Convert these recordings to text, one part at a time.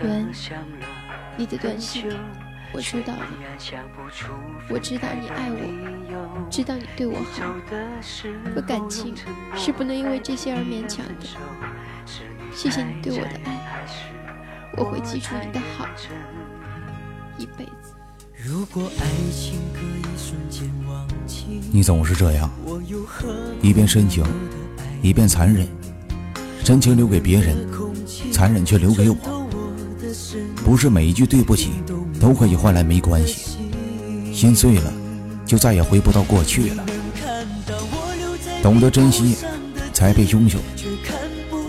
原你的短信我收到了，我知道你爱我，知道你对我好，可感情是不能因为这些而勉强的。谢谢你对我的爱，我会记住你的好，一辈子。你总是这样，一边深情，一边残忍，深情留给别人，残忍却留给我。不是每一句对不起都可以换来没关系，心碎了就再也回不到过去了。懂得珍惜，才配拥有。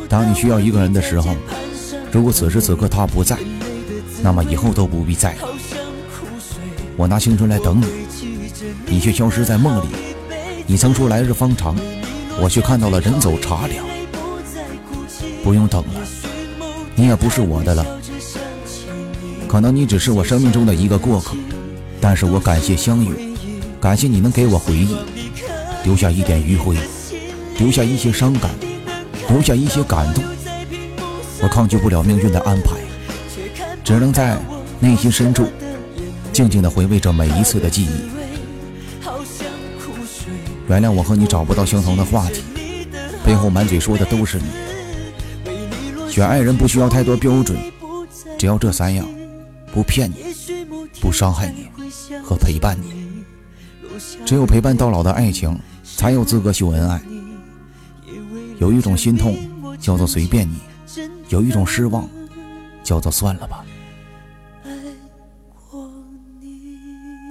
当你需要一个人的时候，如果此时此刻他不在，那么以后都不必在了。我拿青春来等你，你却消失在梦里。你曾说来日方长，我却看到了人走茶凉。不用等了，你也不是我的了。可能你只是我生命中的一个过客，但是我感谢相遇，感谢你能给我回忆，留下一点余晖，留下一些伤感，留下一些感动。我抗拒不了命运的安排，只能在内心深处。静静地回味着每一次的记忆，原谅我和你找不到相同的话题，背后满嘴说的都是你。选爱人不需要太多标准，只要这三样：不骗你，不伤害你，和陪伴你。只有陪伴到老的爱情，才有资格秀恩爱。有一种心痛叫做随便你，有一种失望叫做算了吧。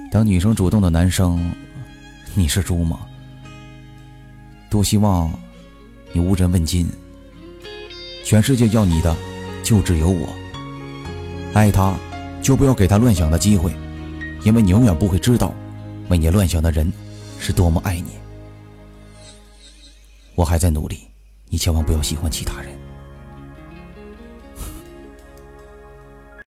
当女生主动的男生，你是猪吗？多希望你无人问津。全世界要你的，就只有我。爱他，就不要给他乱想的机会，因为你永远不会知道，为你乱想的人是多么爱你。我还在努力，你千万不要喜欢其他人。